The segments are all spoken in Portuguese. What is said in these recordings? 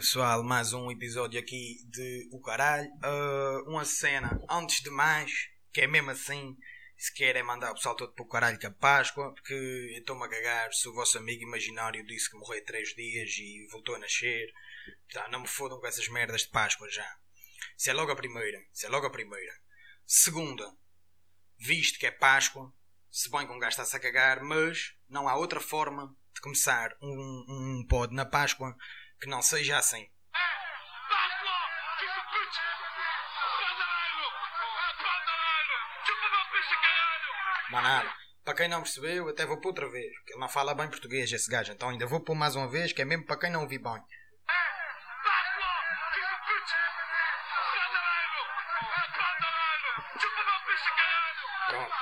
pessoal, mais um episódio aqui de O Caralho. Uh, uma cena, antes de mais, que é mesmo assim, se querem mandar o pessoal todo para o caralho que a Páscoa, porque eu estou-me a cagar se o vosso amigo imaginário disse que morreu três dias e voltou a nascer. Tá, não me fodam com essas merdas de Páscoa já. Isso é logo a primeira. Isso é logo a primeira. Segunda, visto que é Páscoa, se bem que um gajo está-se a cagar, mas não há outra forma de começar um, um pod na Páscoa que não seja assim. Manado, para quem não percebeu, até vou pôr outra vez, porque ele não fala bem português, esse gajo, então ainda vou pôr mais uma vez, que é mesmo para quem não ouvi bem. Pronto.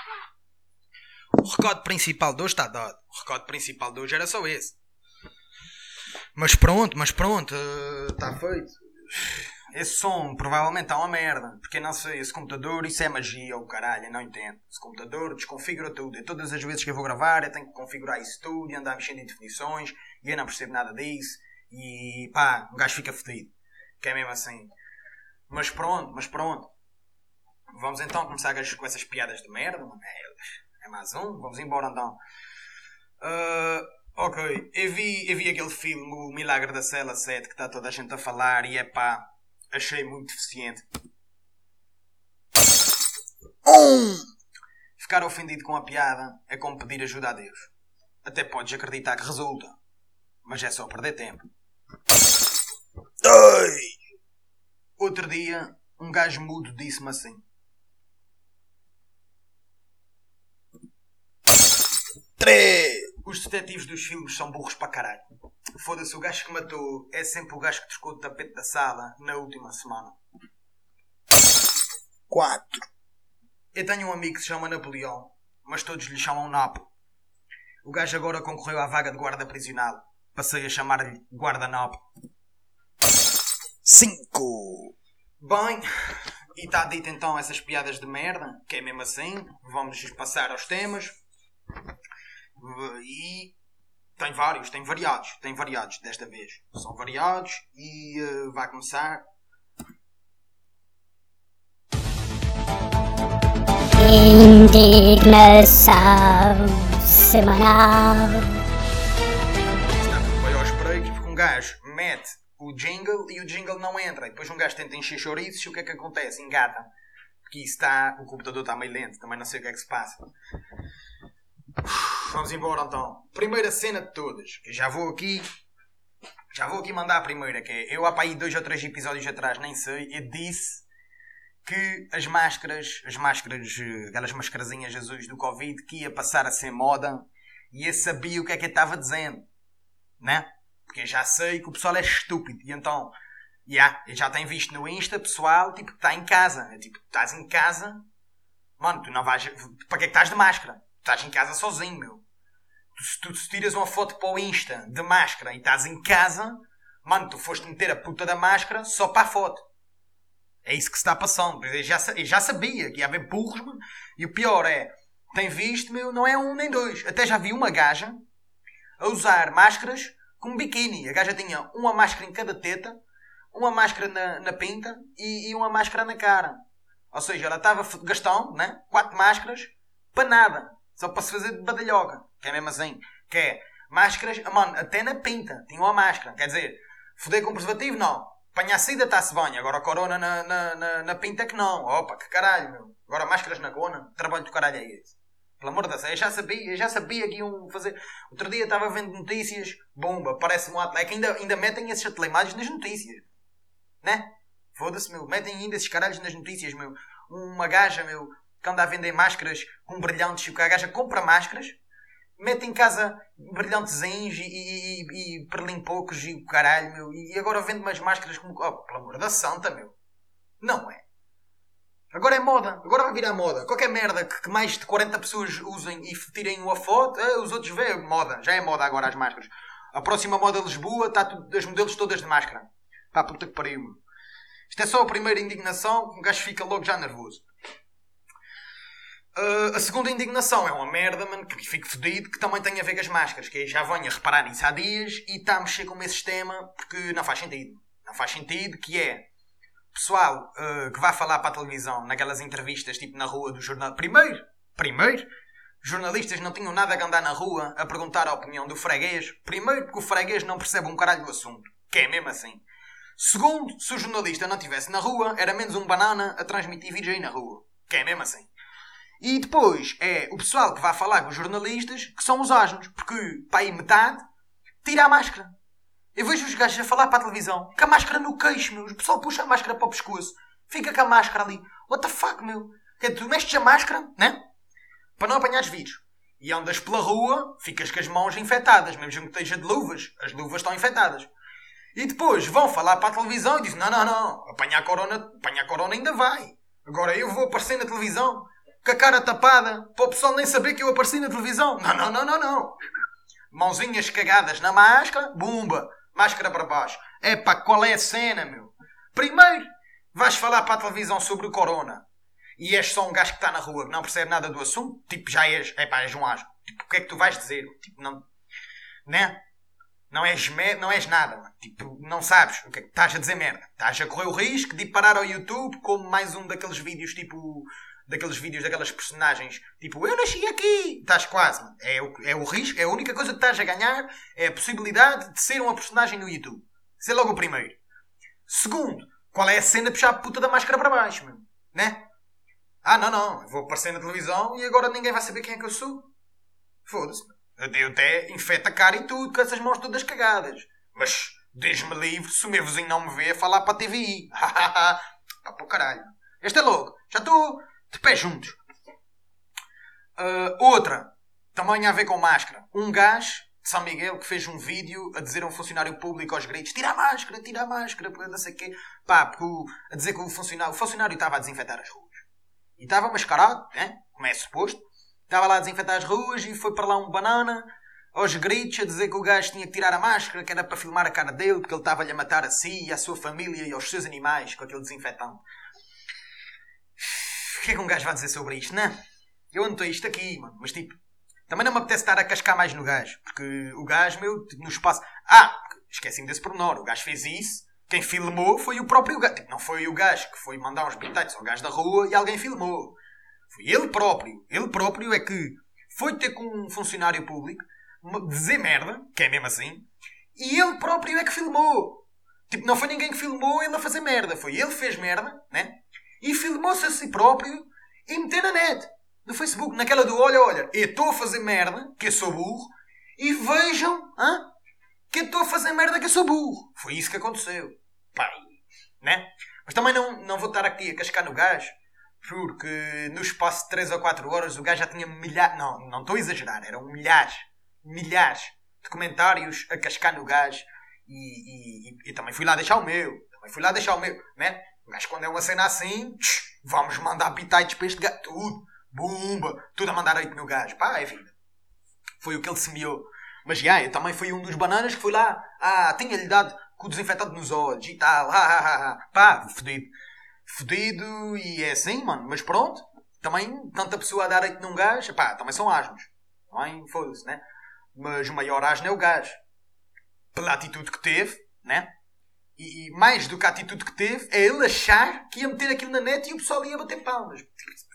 O recorde principal de hoje está dado. O recorde principal de hoje era só esse. Mas pronto, mas pronto, está feito. Esse som provavelmente está uma merda. Porque não sei, esse computador, isso é magia ou caralho, eu não entendo. Esse computador desconfigura tudo. E todas as vezes que eu vou gravar, eu tenho que configurar isso tudo e andar mexendo em definições. E eu não percebo nada disso. E pá, o gajo fica fedido. Que é mesmo assim. Mas pronto, mas pronto. Vamos então começar com essas piadas de merda, mano. É, é mais um, vamos embora então. Uh, ok, eu vi, eu vi aquele filme, O Milagre da Cela 7, que está toda a gente a falar e é pá, achei muito deficiente. Ficar ofendido com a piada é como pedir ajuda a Deus. Até podes acreditar que resulta, mas é só perder tempo. Ai! Outro dia, um gajo mudo disse-me assim: 3. Os detetives dos filmes são burros para caralho. Foda-se, o gajo que matou é sempre o gajo que trocou o tapete da sala na última semana. 4. Eu tenho um amigo que se chama Napoleão, mas todos lhe chamam Napo. O gajo agora concorreu à vaga de guarda prisional. Passei a chamar-lhe Guarda Napo. 5. Bem, e está dito então essas piadas de merda, que é mesmo assim. Vamos passar aos temas. E tem vários, tem variados, tem variados desta vez. São variados e uh, vai começar. Indignação semanal. Vai aos breaks porque um gajo mete o jingle e o jingle não entra. E depois um gajo tenta encher chouriços e o que é que acontece? Engata. Porque está. O computador está meio lento, também não sei o que é que se passa. Vamos embora então. Primeira cena de todas. Que já vou aqui. Já vou aqui mandar a primeira, que é. Eu há para aí dois ou três episódios atrás, nem sei, eu disse que as máscaras, as máscaras, aquelas mascarazinhas azuis do Covid, que ia passar a ser moda e eu sabia o que é que eu estava dizendo, né? Porque eu já sei que o pessoal é estúpido e então, yeah, eu já tenho visto no Insta pessoal, tipo, está em casa, é, tipo, estás em casa, mano, tu não vais, para que é que estás de máscara? Estás em casa sozinho, meu. Tu, se tiras uma foto para o Insta de máscara e estás em casa, mano, tu foste meter a puta da máscara só para a foto. É isso que se está passando. Eu já, eu já sabia que ia haver burros, mano. E o pior é, tem visto, meu, não é um nem dois. Até já vi uma gaja a usar máscaras com biquíni. A gaja tinha uma máscara em cada teta, uma máscara na, na pinta e, e uma máscara na cara. Ou seja, ela estava gastando, né? Quatro máscaras para nada. Só para se fazer de badalhoca. Que é mesmo assim. Que é máscaras, mano, até na pinta. Tinha uma máscara. Quer dizer, foder com preservativo, não. Apanhar a saída está-se bem. Agora a corona na, na, na, na, pinta que não. Opa, que caralho, meu. Agora máscaras na gona. Trabalho do caralho é esse. Pelo amor de Deus, eu já sabia, eu já sabia que iam fazer. Outro dia estava vendo notícias, bomba, parece um atleta. É que ainda, ainda metem esses atlemados nas notícias. Né? Foda-se, meu. Metem ainda esses caralhos nas notícias, meu. Uma gaja, meu, que anda a vender máscaras com brilhantes e o que a gaja compra máscaras, mete em casa brilhantezinhos e, e, e, e perlim poucos e o caralho, meu, e agora vende umas máscaras como. Oh, pelo amor da santa, meu. Não é. Agora é moda, agora vai virar moda. Qualquer merda que, mais de 40 pessoas usem e tirem uma foto, eh, os outros veem moda. Já é moda agora as máscaras. A próxima moda Lisboa está as modelos todas de máscara. Pá, puta que pariu. Isto é só a primeira indignação, um gajo fica logo já nervoso. Uh, a segunda indignação é uma merda, mano, que fico fedido, que também tem a ver com as máscaras, que já venho a reparar nisso há dias e está a mexer com esse sistema porque não faz sentido. Não faz sentido que é pessoal uh, que vai falar para a televisão naquelas entrevistas, tipo na rua do jornal. Primeiro, primeiro, jornalistas não tinham nada a andar na rua a perguntar a opinião do freguês. Primeiro, porque o freguês não percebe um caralho do assunto. Que é mesmo assim. Segundo, se o jornalista não estivesse na rua, era menos um banana a transmitir vídeos aí na rua. Que é mesmo assim. E depois é o pessoal que vai falar com os jornalistas que são os asnos. Porque, para aí metade, tira a máscara. Eu vejo os gajos a falar para a televisão com a máscara no queixo, meu. O pessoal puxa a máscara para o pescoço. Fica com a máscara ali. What the fuck, meu? Que tu mexes a máscara, né? Para não apanhares vírus. E andas pela rua, ficas com as mãos infectadas. Mesmo que esteja de luvas, as luvas estão infectadas. E depois vão falar para a televisão e dizem: Não, não, não, apanhar corona, apanhar corona ainda vai. Agora eu vou aparecer na televisão com a cara tapada para o pessoal nem saber que eu apareci na televisão. Não, não, não, não, não. Mãozinhas cagadas na máscara, bumba, máscara para baixo. Epá, qual é a cena, meu? Primeiro, vais falar para a televisão sobre o corona e és só um gajo que está na rua não percebe nada do assunto, tipo, já és, epá, és um asco. Tipo, o que é que tu vais dizer? Tipo, não, né? Não és, não és nada, mano. Tipo, não sabes o que é que estás a dizer merda. Estás a correr o risco de ir parar ao YouTube como mais um daqueles vídeos tipo daqueles vídeos daquelas personagens tipo eu nasci aqui! Estás quase. É o, é o risco é a única coisa que estás a ganhar é a possibilidade de ser uma personagem no YouTube. Ser logo o primeiro. Segundo qual é a cena de puxar a puta da máscara para baixo meu? né? Ah não não vou aparecer na televisão e agora ninguém vai saber quem é que eu sou. Foda-se eu até infeto a cara e tudo com essas mãos todas cagadas. Mas Deus-me livre se o meu vizinho não me vê a falar para a TVI. ah, para o caralho. Este é logo. Já estou de pé juntos. Uh, outra, também a ver com máscara. Um gajo de São Miguel que fez um vídeo a dizer a um funcionário público aos gritos: tira a máscara, tira a máscara, não sei o quê. Pá, porque o, a dizer que o funcionário, o funcionário estava a desinfetar as ruas. E estava mascarado, né? como é suposto. Estava lá a desinfetar as ruas e foi para lá um banana aos gritos a dizer que o gajo tinha que tirar a máscara, que era para filmar a cara dele, porque ele estava-lhe a matar a si e à sua família e aos seus animais com aquele desinfetante. Que é que um gajo vai dizer sobre isto, não? Eu anotei isto aqui, mano, mas tipo, também não me apetece estar a cascar mais no gajo, porque o gajo, meu, tipo, no espaço. Ah, esqueci-me desse pormenor, o gajo fez isso, quem filmou foi o próprio gajo. Tipo, não foi o gajo que foi mandar uns bitites ao gajo da rua e alguém filmou. Foi ele próprio. Ele próprio é que foi ter com um funcionário público dizer merda, que é mesmo assim, e ele próprio é que filmou. Tipo, não foi ninguém que filmou ele a fazer merda. Foi ele que fez merda, né? E filmou-se a si próprio e meteu na net. No Facebook. Naquela do olha, olha, eu estou a fazer merda, que eu sou burro, e vejam, hã? Que eu estou a fazer merda, que eu sou burro. Foi isso que aconteceu. Pai. Né? Mas também não, não vou estar aqui a cascar no gajo, porque no espaço de 3 ou 4 horas o gajo já tinha milhares. Não, não estou a exagerar, eram milhares milhares de comentários a cascar no gajo e, e, e, também fui lá deixar o meu. Também fui lá deixar o meu, né? O gajo quando é uma cena assim, tch, vamos mandar bitites para este gajo, tudo, bumba, tudo a mandar aí no gajo. Pá, é vida. Foi o que ele semeou. Mas já, eu também fui um dos bananas que foi lá, ah, tinha-lhe dado com o desinfetante nos olhos e tal, ah, ah, ah, pá, fodido. Fodido e é assim, mano, mas pronto. Também, tanta pessoa a dar aí num gajo, pá, também são asmos. Também, foda-se, né? Mas o maior asno é o gajo. Pela atitude que teve, né? E, mais do que a atitude que teve, é ele achar que ia meter aquilo na net e o pessoal ia bater palmas.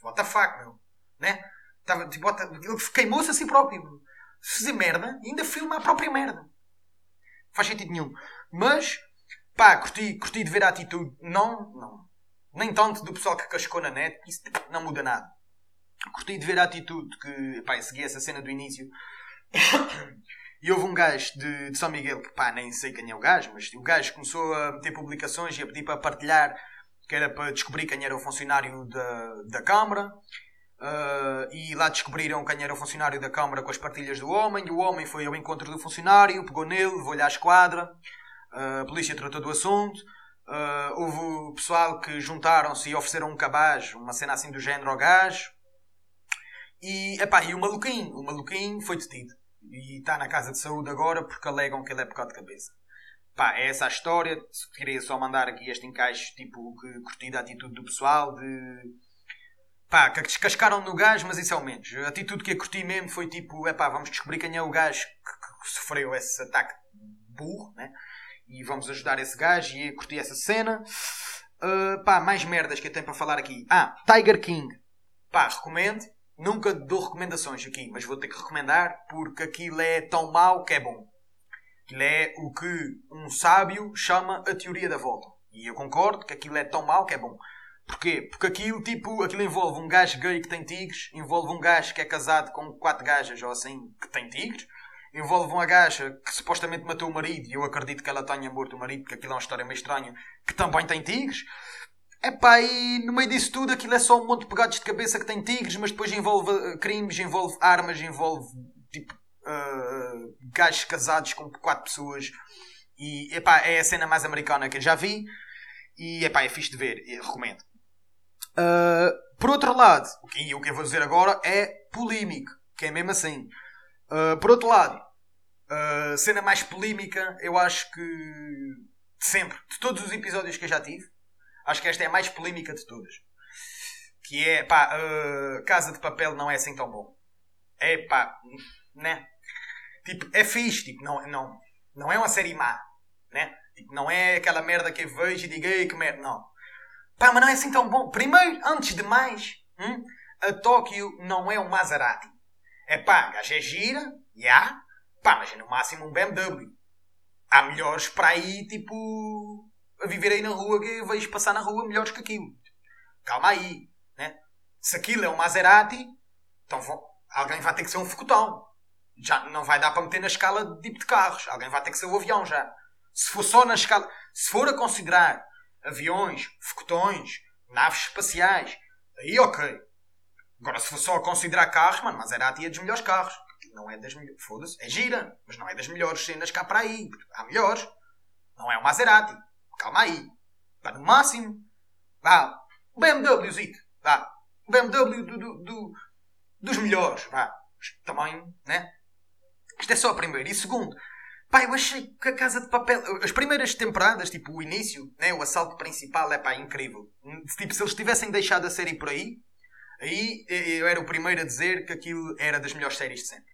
What the fuck, meu? Né? Tava, tipo, ele queimou-se a si próprio. Fazer merda e ainda filma a própria merda. Não faz sentido nenhum. Mas, pá, curti, curti de ver a atitude. Não, não. Nem tanto do pessoal que cascou na net. Isso não muda nada. Curti de ver a atitude que, pá, segui essa cena do início e houve um gajo de, de, São Miguel, que pá, nem sei quem é o gajo, mas o gajo começou a meter publicações e a pedir para partilhar, que era para descobrir quem era o funcionário da, da Câmara. Uh, e lá descobriram quem era o funcionário da Câmara com as partilhas do homem. O homem foi ao encontro do funcionário, pegou nele, levou-lhe à esquadra. Uh, a polícia tratou do assunto. Uh, houve pessoal que juntaram-se e ofereceram um cabaz, uma cena assim do género ao gajo. E, epá, e o maluquinho, o maluquinho foi detido e está na casa de saúde agora porque alegam que ele é pecado de cabeça. Pá, é essa a história. Queria só mandar aqui este encaixe, tipo, que curti da atitude do pessoal de. Pá, que descascaram no gajo, mas isso é o menos. A atitude que eu curti mesmo foi tipo, é pá, vamos descobrir quem é o gajo que, que sofreu esse ataque burro, né? e vamos ajudar esse gajo e curti essa cena. Uh, pá, mais merdas que eu tenho para falar aqui. Ah, Tiger King. Pá, recomendo. Nunca dou recomendações aqui, mas vou ter que recomendar porque aquilo é tão mau que é bom. Aquilo é o que um sábio chama a teoria da volta. E eu concordo que aquilo é tão mau que é bom. Porquê? Porque aquilo, tipo, aquilo envolve um gajo gay que tem tigres, envolve um gajo que é casado com quatro gajas ou assim que tem tigres, envolve uma gaja que supostamente matou o marido e eu acredito que ela tenha morto o marido, porque aquilo é uma história meio estranha, que também tem tigres. Epá, e no meio disso tudo aquilo é só um monte de pegados de cabeça que tem tigres, mas depois envolve uh, crimes, envolve armas, envolve tipo uh, gajos casados com quatro pessoas. E epá, é a cena mais americana que eu já vi. E epá, é fixe de ver, recomendo. Uh, por outro lado, o que, eu vou dizer agora é polémico, que é mesmo assim. Uh, por outro lado, uh, cena mais polémica, eu acho que de sempre, de todos os episódios que eu já tive, Acho que esta é a mais polémica de todas. Que é, pá, uh, Casa de Papel não é assim tão bom. É, pá, né? Tipo, é fixe, tipo, não, não, não é uma série má, né? Tipo, não é aquela merda que eu vejo e digo, ei, que merda, não. Pá, mas não é assim tão bom. Primeiro, antes de mais, hum, a Tóquio não é um Maserati. É pá, a gaja é gira, já, yeah, pá, mas é no máximo um BMW. Há melhores para aí, tipo, a viver aí na rua que vejo passar na rua melhores que aquilo. Calma aí. Né? Se aquilo é um Maserati, então alguém vai ter que ser um focotão. Já não vai dar para meter na escala de tipo de carros. Alguém vai ter que ser o avião já. Se for só na escala. Se for a considerar aviões, focotões, naves espaciais, aí ok. Agora, se for só a considerar carros, mano, Maserati é dos melhores carros. Não é das melhores. Foda-se. É gira, mas não é das melhores cenas cá para aí. Há melhores. Não é o Maserati. Calma aí. Vá no máximo. Vá. O BMWzito. Vá. O BMW do, do, do, dos melhores. Vá. Também, né? Isto é só a primeira. E segundo, pá, eu achei que a Casa de Papel. As primeiras temporadas, tipo o início, né? o assalto principal, é pá, incrível. Tipo, se eles tivessem deixado a série por aí, aí eu era o primeiro a dizer que aquilo era das melhores séries de sempre.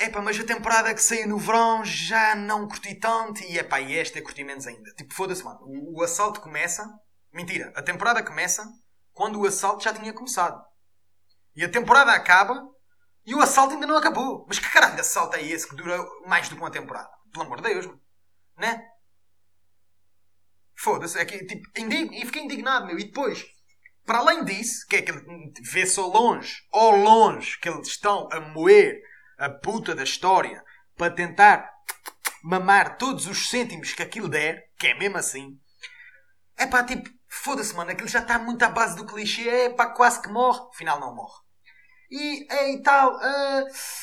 Epá, mas a temporada que saiu no verão já não curti tanto e epá, e esta é curti menos ainda. Tipo, foda-se, mano. O, o, assalto começa. Mentira, a temporada começa quando o assalto já tinha começado. E a temporada acaba e o assalto ainda não acabou. Mas que caralho de assalto é esse que dura mais do que uma temporada? Pelo amor de Deus, mano. Né? Foda-se, é que tipo, indigno, e fiquei indignado, meu. E depois, para além disso, que é que vê-se ao longe, ao longe, que eles estão a moer a puta da história para tentar mamar todos os cêntimos que aquilo der, que é mesmo assim, é pá, tipo, foda-se, mano, aquilo já está muito à base do clichê, é pá, quase que morre, afinal não morre. E, e tal,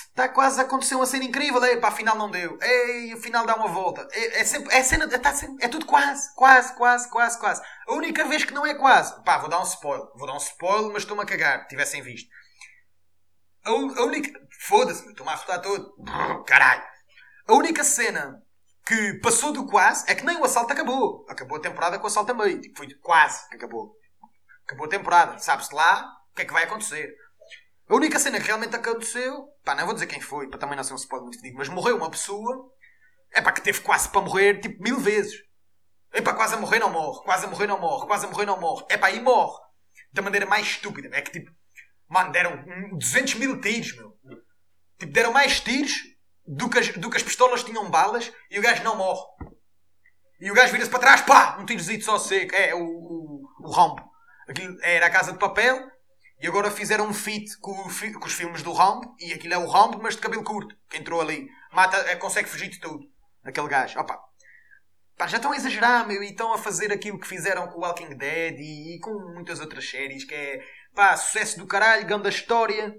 está uh, quase a acontecer uma cena incrível, é pá, afinal não deu, ei, afinal dá uma volta. É, é sempre, é cena, tá sempre, é tudo quase, quase, quase, quase, quase. A única vez que não é quase, pá, vou dar um spoiler, vou dar um spoiler, mas estou-me a cagar, tivessem visto. A, a única. Foda-se, estou-me a arrotar todo. Caralho. A única cena que passou do quase é que nem o assalto acabou. Acabou a temporada com o assalto a meio. Tipo, foi quase que acabou. Acabou a temporada. Sabe-se lá o que é que vai acontecer. A única cena que realmente aconteceu, pá, não vou dizer quem foi, para também não ser um spoiler muito fedido, mas morreu uma pessoa, é pá, que teve quase para morrer, tipo, mil vezes. É pá, quase a morrer não morre, quase a morrer não morre, quase a morrer não morre. É pá, e morre. Da maneira mais estúpida. É que tipo, Mano, deram 200 mil tiros, meu. Tipo, deram mais tiros do que, as, do que as pistolas tinham balas e o gajo não morre. E o gajo vira-se para trás, pá, um tirozito só seco. É, o, o, o. Aquilo era a Casa de Papel e agora fizeram um feat com, com, os filmes do Rambo e aquilo é o Rambo, mas de cabelo curto, que entrou ali. Mata, é, consegue fugir de tudo. Aquele gajo. Opa. Pá, já estão a exagerar, meu, e estão a fazer aquilo que fizeram com o Walking Dead e, e com muitas outras séries, que é pá, sucesso do caralho, grande história.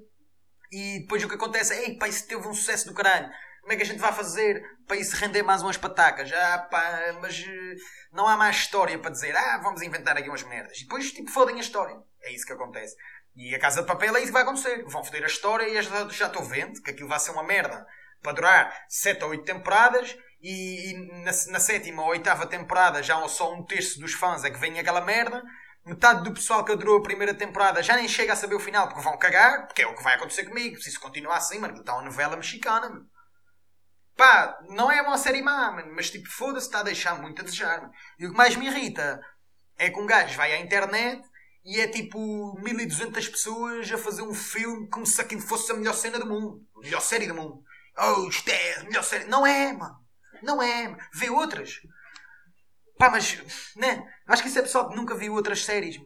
E depois o que acontece é, pá, isso teve um sucesso do caralho. Como é que a gente vai fazer para isso render mais umas patacas? Ah, pá, mas uh, não há mais história para dizer, ah, vamos inventar aqui umas merdas. E depois, tipo, fodem a história. É isso que acontece. E a Casa de Papel é isso que vai acontecer. Vão foder a história e já, já estou vendo que aquilo vai ser uma merda para durar 7 ou 8 temporadas e, e na, na, sétima ou oitava temporada já só um terço dos fãs é que vem aquela merda metade do pessoal que adorou a primeira temporada já nem chega a saber o final porque vão cagar, porque é o que vai acontecer comigo. Se isso continuar assim, mano, está uma novela mexicana, meu. Pá, não é uma série má, mano, mas tipo, foda-se, está a deixar muito a desejar. Mano. E o que mais me irrita é que um gajo vai à internet e é tipo 1200 pessoas a fazer um filme como se aquilo fosse a melhor cena do mundo, a melhor série do mundo. Oh, isto é a melhor série. Não é, mano. Não é. Mano. Vê outras. Pá, mas, né? Acho que isso é pessoal que nunca viu outras séries.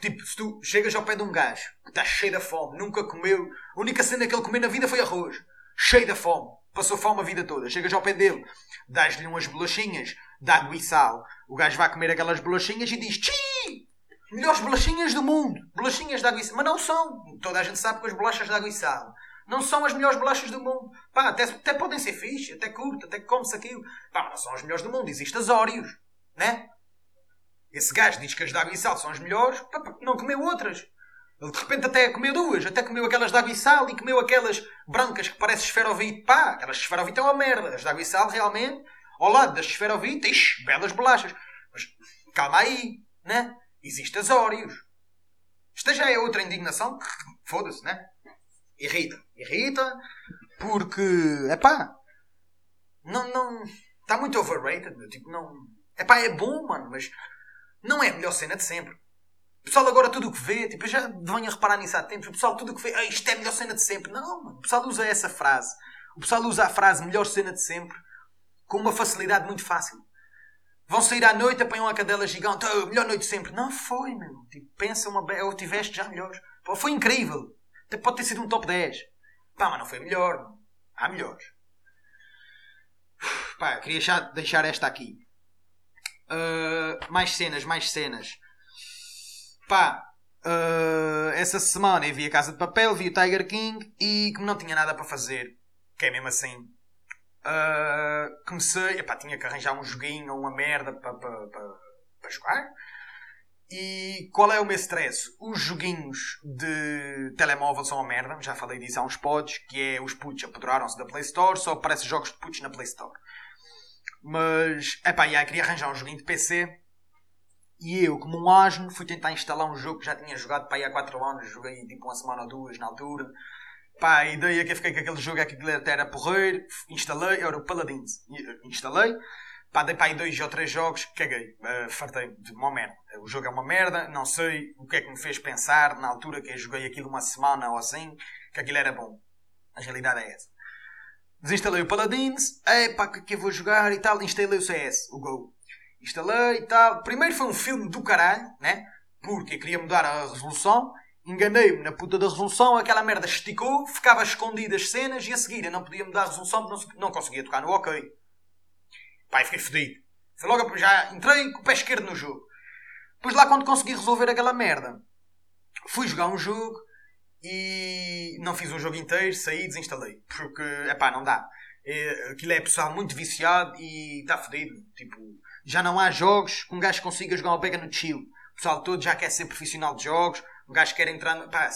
Tipo, se tu chegas ao pé de um gajo que está cheio da fome, nunca comeu, a única cena que ele comeu na vida foi arroz. Cheio da fome. Passou fome a vida toda. Chegas ao pé dele, dás-lhe umas bolachinhas de água e sal. O gajo vai comer aquelas bolachinhas e diz: Tchi! Melhores bolachinhas do mundo. Bolachinhas de água e sal. Mas não são. Toda a gente sabe que as bolachas de água e sal não são as melhores bolachas do mundo. Pá, até, até podem ser fixe, até curto, até come-se aquilo. Pá, não são as melhores do mundo. Existem as Óreos, né? Esse gajo diz que as de água e sal são as melhores, não comeu outras. Ele de repente até comeu duas, até comeu aquelas de água e sal e comeu aquelas brancas que parecem esferovite. Pá, aquelas esferovite é uma merda. As de água e sal, realmente, ao lado das esferovite, ixi, belas bolachas. Mas calma aí, né? Existem as Óreos. Esta já é outra indignação que, foda-se, né? Irrita. Irrita porque, é pá, não, não, está muito overrated. Tipo, não, é pá, é bom, mano, mas não é a melhor cena de sempre. O pessoal agora tudo o que vê, tipo, eu já venho a reparar nisso há tempos, o pessoal tudo o que vê, ah, isto é a melhor cena de sempre. Não, mano, o pessoal usa essa frase. O pessoal usa a frase melhor cena de sempre com uma facilidade muito fácil. Vão sair à noite, apanham a cadela gigante, oh, melhor noite de sempre. Não foi, meu. Tipo, pensa uma ou tiveste já melhores. Pô, foi incrível. Até pode ter sido um top 10. Pá, mas não foi melhor. Há melhores. Pá, queria deixar esta aqui. Uh, mais cenas, mais cenas. Pá, uh, essa semana eu vi a Casa de Papel, vi o Tiger King e como não tinha nada para fazer, que é mesmo assim, uh, comecei, epá, tinha que arranjar um joguinho ou uma merda para pa, pa, pa jogar. E qual é o meu stress? Os joguinhos de telemóvel são uma merda, já falei disso há uns pods, que é os putos apoderaram-se da Play Store, só aparecem jogos de putos na Play Store. Mas, epá, já queria arranjar um joguinho de PC. E eu, como um asno, fui tentar instalar um jogo que já tinha jogado aí há 4 anos, joguei tipo uma semana ou duas na altura. Pá, a ideia que eu fiquei com aquele jogo é que aquilo era porreiro, instalei, era o Paladins. Instalei, Pá, dei para aí dois ou três jogos, caguei. Uh, fartei de uma merda. O jogo é uma merda, não sei o que é que me fez pensar na altura que eu joguei aquilo uma semana ou assim, que aquilo era bom. A realidade é essa. Desinstalei o Paladins, epá, que, que eu vou jogar e tal, instalei o CS, o Go. Instalei e tal. Primeiro foi um filme do caralho, né? Porque eu queria mudar a resolução, enganei-me na puta da resolução, aquela merda esticou, ficava escondidas as cenas e a seguir eu não podia mudar a resolução porque não, conseguia tocar no OK. Pai, fiquei fedido. Foi logo, já entrei com o pé esquerdo no jogo. Depois lá quando consegui resolver aquela merda, fui jogar um jogo e não fiz o jogo inteiro, saí, desinstalei. Porque, epá, não dá. É, aquilo é pessoal muito viciado e está fedido. Tipo, já não há jogos que um gajo consiga jogar uma pega no chill. O pessoal todo já quer ser profissional de jogos, um gajo quer entrar no. Pá,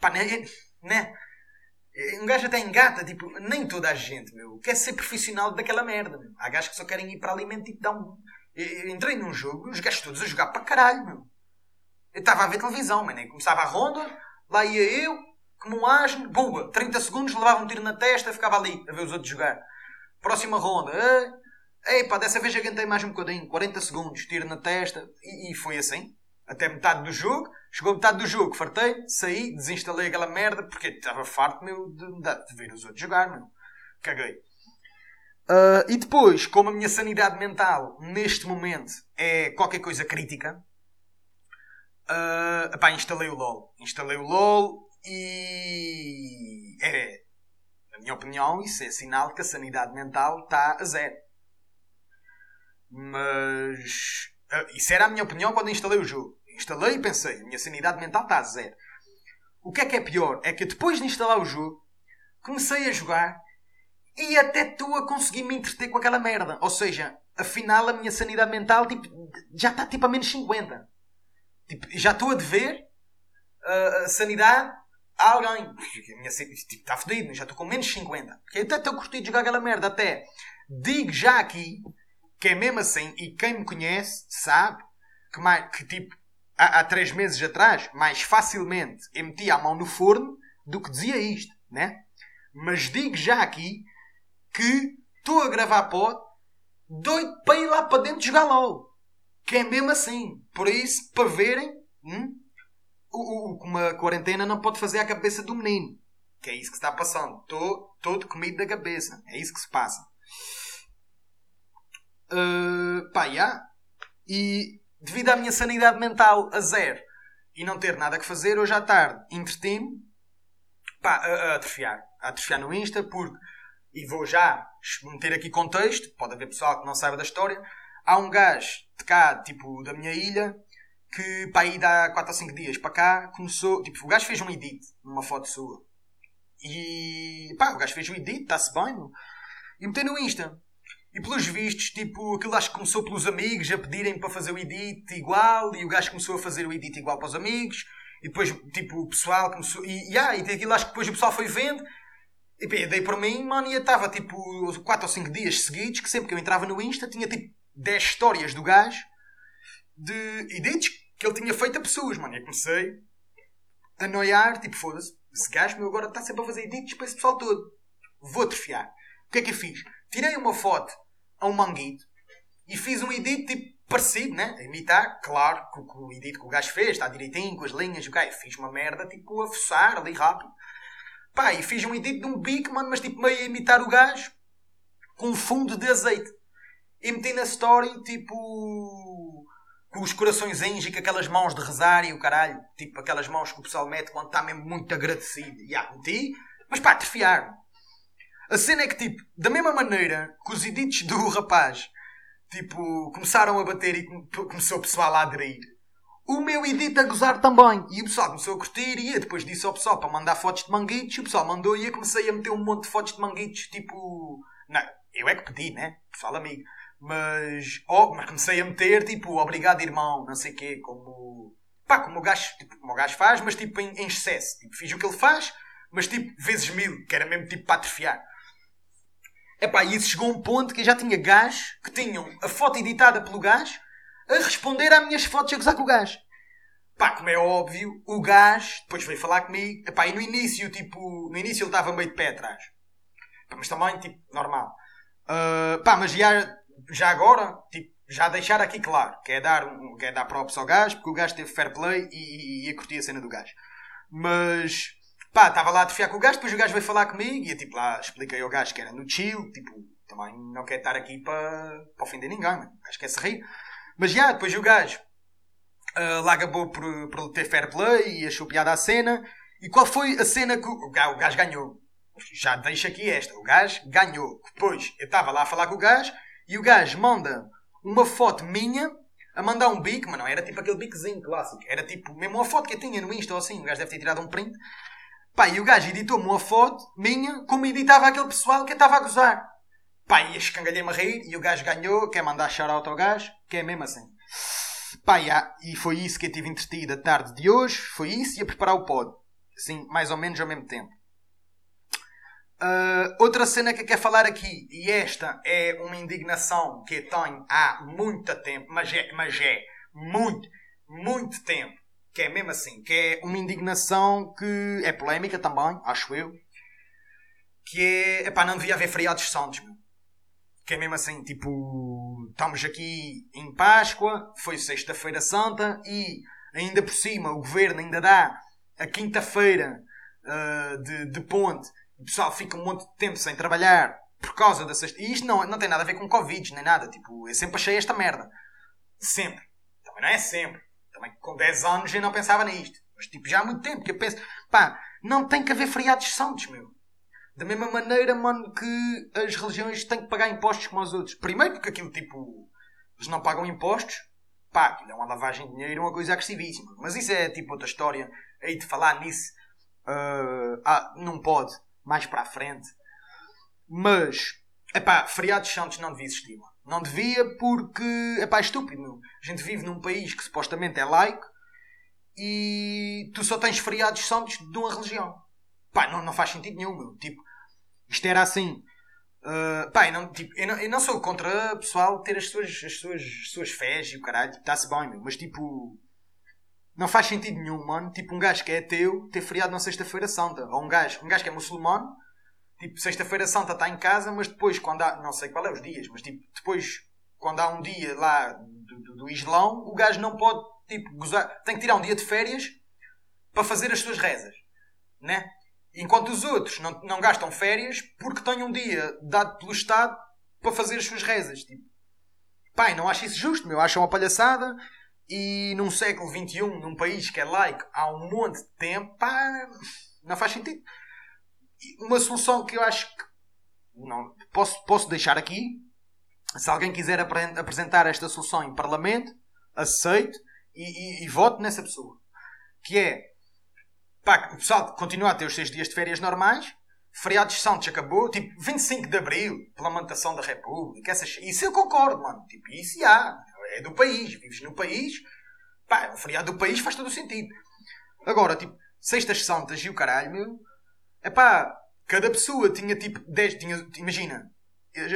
pá né, né? Um gajo até engata, tipo, nem toda a gente, meu, quer ser profissional daquela merda, meu. Há gajos que só querem ir para ali mesmo, tipo, dar um... Eu entrei num jogo, os gajos todos a jogar para caralho, meu. Eu estava a ver televisão, mano, começava a ronda, lá ia eu, como um asno, boa, 30 segundos, levava um tiro na testa, ficava ali, a ver os outros jogar. Próxima ronda, ei, pá, dessa vez aguentei mais um bocadinho, 40 segundos, tiro na testa, e, e foi assim, até metade do jogo, Chegou metade do jogo, fartei, saí, desinstalei aquela merda porque estava farto meu, de, de, ver os outros jogar, meu. Caguei. Uh, e depois, como a minha sanidade mental neste momento é qualquer coisa crítica, uh, instalei o LOL. Instalei o LOL e é, na minha opinião, isso é sinal que a sanidade mental está a zero. Mas uh, isso era a minha opinião quando instalei o jogo. Instalei e pensei, a minha sanidade mental está a zero. O que é que é pior? É que depois de instalar o jogo, comecei a jogar e até estou a conseguir me entreter com aquela merda. Ou seja, afinal a minha sanidade mental tipo, já está tipo a menos 50. Tipo, já estou a dever uh, sanidade a alguém. A minha, tipo, está fodido, já estou com menos 50. Porque até estou a curtir de jogar aquela merda. Até digo já aqui que é mesmo assim, e quem me conhece sabe que, mais, que tipo, há, há três meses atrás, mais facilmente eu a mão no forno do que dizia isto, né? Mas digo já aqui que estou a gravar pod, doido para ir lá para dentro jogar LOL. Que é mesmo assim. Por isso, para verem, hum, o, o, uma quarentena não pode fazer a cabeça do menino. Que é isso que está passando. Estou todo comido da cabeça. É isso que se passa. Uh, pá, yeah. E devido à minha sanidade mental a zero e não ter nada que fazer, hoje à tarde entretenho pá, a, a atrofiar. A atrofiar no Insta, porque, e vou já meter aqui contexto, pode haver pessoal que não saiba da história. Há um gajo de cá, tipo, da minha ilha, que para aí dá 4 ou 5 dias para cá começou. Tipo, o gajo fez um edit numa foto sua. E pá, o gajo fez um edit, está-se bem. E meteu no Insta. E pelos vistos, tipo, aquilo acho que começou pelos amigos a pedirem para fazer o edit igual, e o gajo começou a fazer o edit igual para os amigos, e depois, tipo, o pessoal começou. E, yeah, e aquilo acho que depois o pessoal foi vendo. E pá, dei por mim, mano, e eu estava tipo 4 ou 5 dias seguidos, que sempre que eu entrava no Insta tinha tipo 10 histórias do gajo de edits que ele tinha feito a pessoas, mano. E eu comecei a noiar, tipo, foda-se, esse gajo meu agora está sempre a fazer edits para esse pessoal todo. Vou atrofiar. O que é que eu fiz? Tirei uma foto a um manguito e fiz um edit tipo parecido, né? A imitar, claro, com o edit que o gajo fez, está direitinho, com as linhas, o gajo fiz uma merda tipo a fuçar ali rápido. Pá, e fiz um edit de um bico, mano, mas tipo meio a imitar o gajo com um fundo de azeite. E meti na story tipo com os coraçõezinhos e com aquelas mãos de rezar e o caralho, tipo aquelas mãos que o pessoal mete quando está mesmo muito agradecido. E yeah, meti, mas pá, atrofiar. A cena é que, tipo, da mesma maneira que os edits do rapaz, tipo, começaram a bater e começou o pessoal a aderir, o meu edit a gozar também. E o pessoal começou a curtir e eu depois disse ao pessoal para mandar fotos de manguitos. O pessoal mandou e eu comecei a meter um monte de fotos de manguitos, tipo... Não, eu é que pedi, né? Pessoal amigo. Mas, oh, mas comecei a meter, tipo, obrigado irmão, não sei o quê, como... Pá, como o gajo, tipo, como o gajo faz, mas tipo em, em excesso. Tipo, fiz o que ele faz, mas tipo, vezes mil, que era mesmo tipo para atrofiar. Epá, e isso chegou a um ponto que eu já tinha gajos que tinham a foto editada pelo gajo a responder às minhas fotos a gozar com o gajo. Pá, como é óbvio, o gajo depois veio falar comigo. Epá, e no início, tipo, no início ele estava meio de pé atrás. Pá, mas também, tipo, normal. Uh, pá, mas já, já agora, tipo, já deixar aqui claro que é dar, que é dar props ao gajo, porque o gajo teve fair play e, e, e a a cena do gajo. Mas, Pá, estava lá a defiar com o gajo, depois o gajo veio falar comigo e eu tipo lá expliquei ao gajo que era no chill, tipo, também não quer estar aqui para, ofender ninguém, mano. o gajo quer se rir. Mas já, depois o gajo uh, lá acabou por, por ter fair play e achou piada a cena. E qual foi a cena que o, o gajo ganhou? Já deixo aqui esta, o gajo ganhou. Depois eu estava lá a falar com o gajo e o gajo manda uma foto minha a mandar um bico, mas não era tipo aquele bicozinho clássico, era tipo mesmo uma foto que eu tinha no Insta ou assim, o gajo deve ter tirado um print Pá, e o gajo editou-me uma foto minha como editava aquele pessoal que eu estava a gozar. Pá, e escangalhei-me a rir e o gajo ganhou, quer mandar shout-out ao gajo, que é mesmo assim. Pá, e foi isso que eu tive entretido a tarde de hoje, foi isso e a preparar o pod. Assim, mais ou menos ao mesmo tempo. Uh, outra cena que eu quero falar aqui, e esta é uma indignação que eu tenho há muito tempo, mas é, mas é muito, muito tempo que é mesmo assim, que é uma indignação que é polémica também, acho eu, que é, epá, não devia haver feriados santos. Que é mesmo assim, tipo, estamos aqui em Páscoa, foi Sexta-feira Santa e ainda por cima o governo ainda dá a quinta-feira uh, de, de ponte, o pessoal fica um monte de tempo sem trabalhar por causa sexta. E isto não, não tem nada a ver com Covid nem nada, tipo, eu sempre achei esta merda. Sempre. Também não é sempre também com 10 anos eu não pensava nisto. Mas tipo, já há muito tempo que eu penso, pá, não tem que haver feriados santos, meu. Da mesma maneira, mano, que as religiões têm que pagar impostos como os outros. Primeiro porque aquilo, tipo, eles não pagam impostos. Pá, aquilo é uma lavagem de dinheiro, uma coisa agressivíssima. Mas isso é, tipo, outra história. Aí de falar nisso, uh, ah, não pode. Mais para a frente. Mas, é pá, feriados santos não devia existir, mano. Não devia porque, é pá, é estúpido, meu. A gente vive num país que supostamente é laico e tu só tens feriados santos de uma religião. Pá, não, não faz sentido nenhum, meu. Tipo, isto era assim. Uh, pá, eu não, tipo, eu, não, eu não sou contra o pessoal ter as suas, as suas, as suas fés e o caralho, está-se bem, meu. Mas tipo, não faz sentido nenhum, mano. Tipo, um gajo que é ateu ter feriado na Sexta-feira Santa. Ou um gajo, um gajo que é muçulmano Tipo, sexta-feira santa está em casa, mas depois, quando há. Não sei qual é os dias, mas tipo, depois, quando há um dia lá do, do, do Islão, o gajo não pode, tipo, gozar. Tem que tirar um dia de férias para fazer as suas rezas. Né? Enquanto os outros não, não gastam férias porque têm um dia dado pelo Estado para fazer as suas rezas. Tipo, pai, não acho isso justo, meu. Acho uma palhaçada. E num século XXI, num país que é laico há um monte de tempo, pá, não faz sentido uma solução que eu acho que não, posso, posso deixar aqui. Se alguém quiser apresentar esta solução em Parlamento, aceito e, e, e voto nessa pessoa. Que é pá, o pessoal continua a ter os seis dias de férias normais, feriados santos acabou, tipo 25 de Abril, plantação da República, essas, isso eu concordo, mano. Tipo, isso há, é do país, vives no país, pá, o feriado do país faz todo o sentido. Agora, tipo, sextas santas e o caralho, meu é pá, cada pessoa tinha tipo 10, tinha, imagina,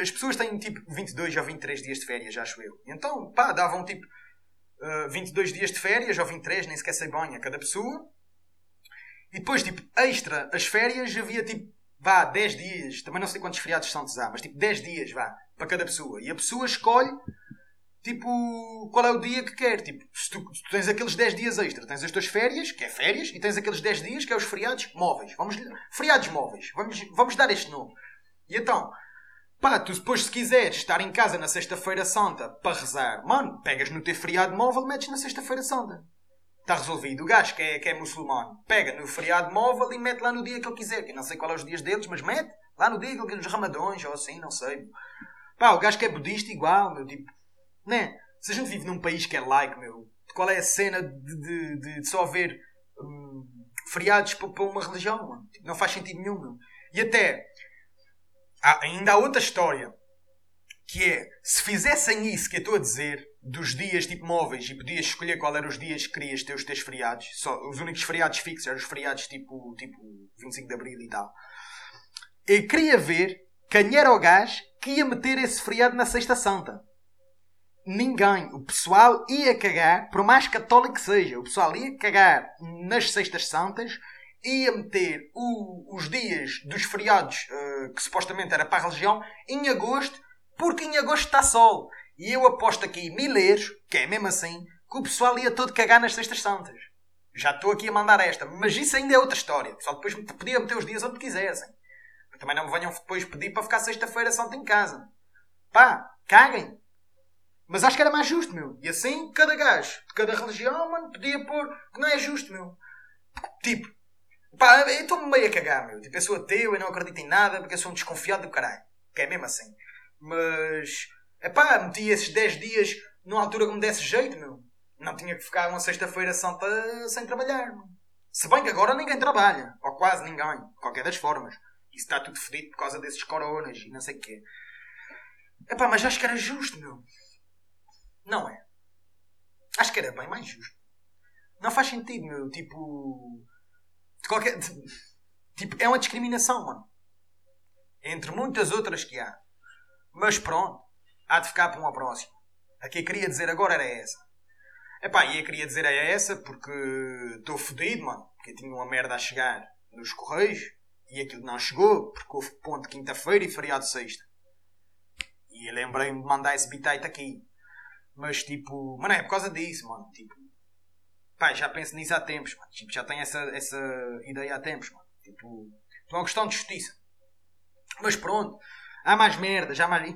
as pessoas têm tipo 22 ou 23 dias de férias, acho eu. Então, pá, davam tipo uh, 22 dias de férias ou 23, nem sequer sei bem, a cada pessoa. E depois, tipo, extra, as férias havia tipo, vá, 10 dias, também não sei quantos feriados santos há, mas tipo 10 dias, vá, para cada pessoa. E a pessoa escolhe tipo, qual é o dia que quer. Tipo, se tu, se tu, tens aqueles 10 dias extra, tens as tuas férias, que é férias, e tens aqueles 10 dias que é os feriados móveis. Vamos, feriados móveis. Vamos, vamos dar este nome. E então, pá, tu depois se quiseres estar em casa na sexta-feira santa para rezar, mano, pegas no teu feriado móvel, metes na sexta-feira santa. Está resolvido. O gajo que é, que é muçulmano pega no feriado móvel e mete lá no dia que ele quiser. Que não sei qual é os dias deles, mas mete lá no dia dos ramadões ou assim, não sei. Pá, o gajo que é budista igual, meu, tipo, né? Se a gente vive num país que é like, meu, qual é a cena de, de, de, de só haver hum, feriados para, uma religião, mano? Não faz sentido nenhum, meu. E até, há, ainda há outra história, que é, se fizessem isso que eu estou a dizer, dos dias tipo móveis, e podias escolher qual eram os dias que querias ter os teus feriados, só, os únicos feriados fixos eram os feriados tipo, tipo 25 de Abril e tal. Eu queria ver quem era o gajo que ia meter esse feriado na Sexta Santa ninguém. O pessoal ia cagar, por mais católico que seja, o pessoal ia cagar nas Sextas Santas, ia meter o, os dias dos feriados, uh, que supostamente era para a religião, em agosto, porque em agosto está sol. E eu aposto aqui mileiros, que é mesmo assim, que o pessoal ia todo cagar nas Sextas Santas. Já estou aqui a mandar esta, mas isso ainda é outra história. O pessoal depois podia meter os dias onde quisessem. Também não me venham depois pedir para ficar sexta-feira santa em casa. Pá, caguem. Mas acho que era mais justo, meu. E assim, cada gajo de cada religião, mano, podia pôr. Que não é justo, meu. Tipo, pá, eu estou-me meio a cagar, meu. Tipo, eu sou ateu, eu não acredito em nada porque eu sou um desconfiado do caralho. Que é mesmo assim. Mas, é pá, meti esses 10 dias numa altura que me desse jeito, meu. Não tinha que ficar uma sexta-feira santa sem trabalhar, meu. Se bem que agora ninguém trabalha. Ou quase ninguém. De qualquer das formas. Isso está tudo fedido por causa desses coronas e não sei o quê. Epá, mas acho que era justo, meu. Não é. Acho que era bem mais justo. Não faz sentido, meu. Tipo. De qualquer. Tipo, é uma discriminação, mano. Entre muitas outras que há. Mas pronto. Há de ficar para uma próxima. A que eu queria dizer agora era essa. Epá, e eu queria dizer é essa porque estou fodido, mano. Porque tinha uma merda a chegar nos Correios e aquilo não chegou porque houve ponto quinta-feira e feriado sexta. E lembrei-me de mandar esse bitite aqui. Mas tipo, mano, é por causa disso, mano. Tipo, pá, já penso nisso há tempos, mano. Tipo, já tenho essa, essa ideia há tempos, mano. Tipo, é uma questão de justiça. Mas pronto, há mais merda, já mais.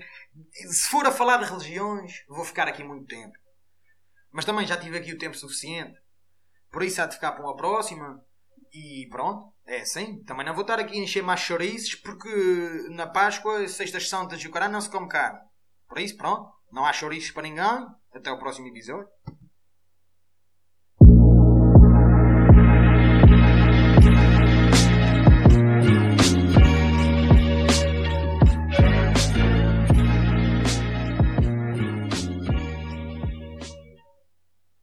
Se for a falar de religiões, vou ficar aqui muito tempo. Mas também já tive aqui o tempo suficiente. Por isso há de ficar para uma próxima. E pronto, é assim. Também não vou estar aqui a encher mais chouriços porque na Páscoa, Sextas Santas e o caralho não se come carne. Por isso, pronto. Não há chouriços para ninguém. Até o próximo episódio.